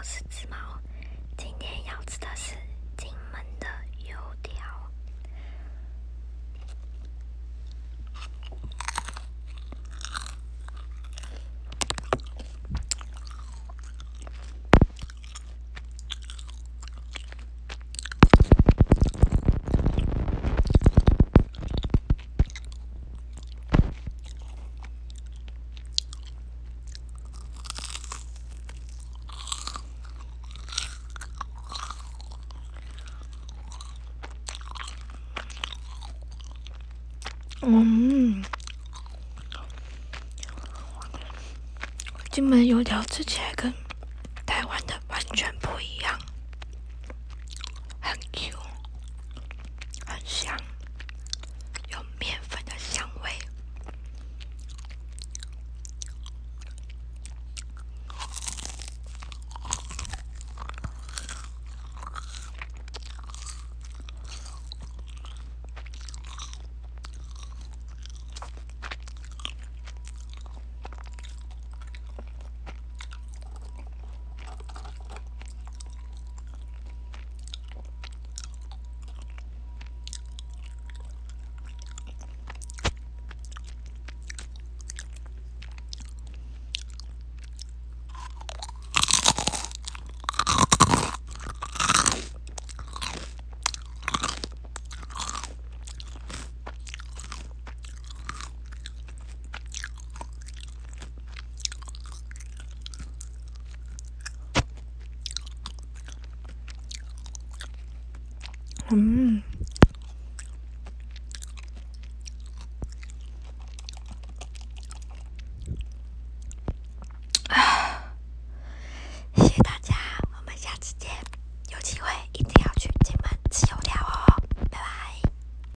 我是紫毛，今天要吃的是金门的油条。嗯，金门油条吃起来跟台湾的完全不一样，嗯。